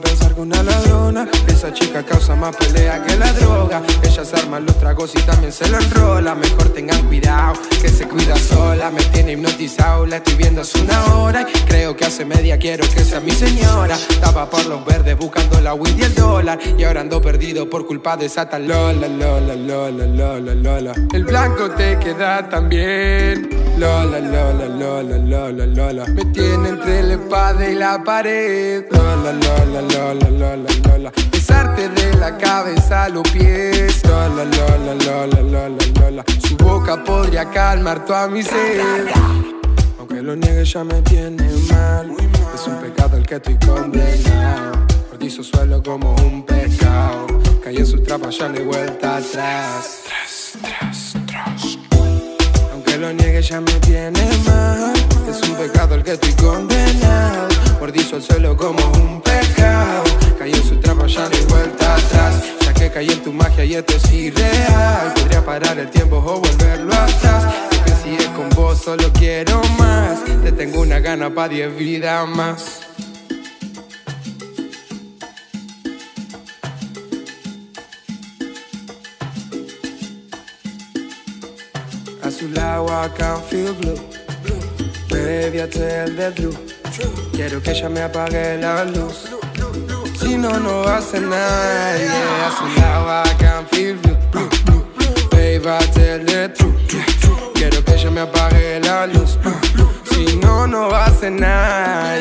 pensar que una ladrona. Esa chica causa más pelea que la droga. Ella se arma los tragos y también se lo enrola. Mejor tengan cuidado, que se cuida sola. Me tiene hipnotizado, la estoy viendo hace una hora. Y creo que hace media quiero que sea mi señora. Estaba por los verdes buscando la weed y el dólar. Y ahora ando perdido por culpa de esa tal Lola, Lola, Lola, Lola, Lola. El blanco te queda tan bien. Lola, Lola, Lola, Lola, Lola. Me tiene entre la espada y la pared. Lola, Lola, Lola, Lola, Lola. De la cabeza a los pies. Lola, Lola, Lola, Lola, Lola. Su boca podría calmar toda mi sed. Aunque lo niegue ya me tiene mal. Es un pecado el que estoy condenado. Mordizo suelo como un pecado. Caí en su trapa, ya no hay vuelta atrás. Aunque lo niegue ya me tiene mal. Es un pecado el que estoy condenado. Mordizo el suelo como un pecado. Caí en su trampa, ya no hay vuelta atrás. Ya que caí en tu magia y esto es irreal. Podría parar el tiempo o volverlo atrás. Es que si es con vos solo quiero más. Te tengo una gana pa' diez vidas más. Azul agua, I can feel blue. Baby, I tell the truth. Quiero que ella me apague la luz. Si no, no hace nada. Yeah, azul agua, I can feel blue. blue, blue. Baby, I tell the truth. Quiero que ella me apague la luz. Si no, no hace nada.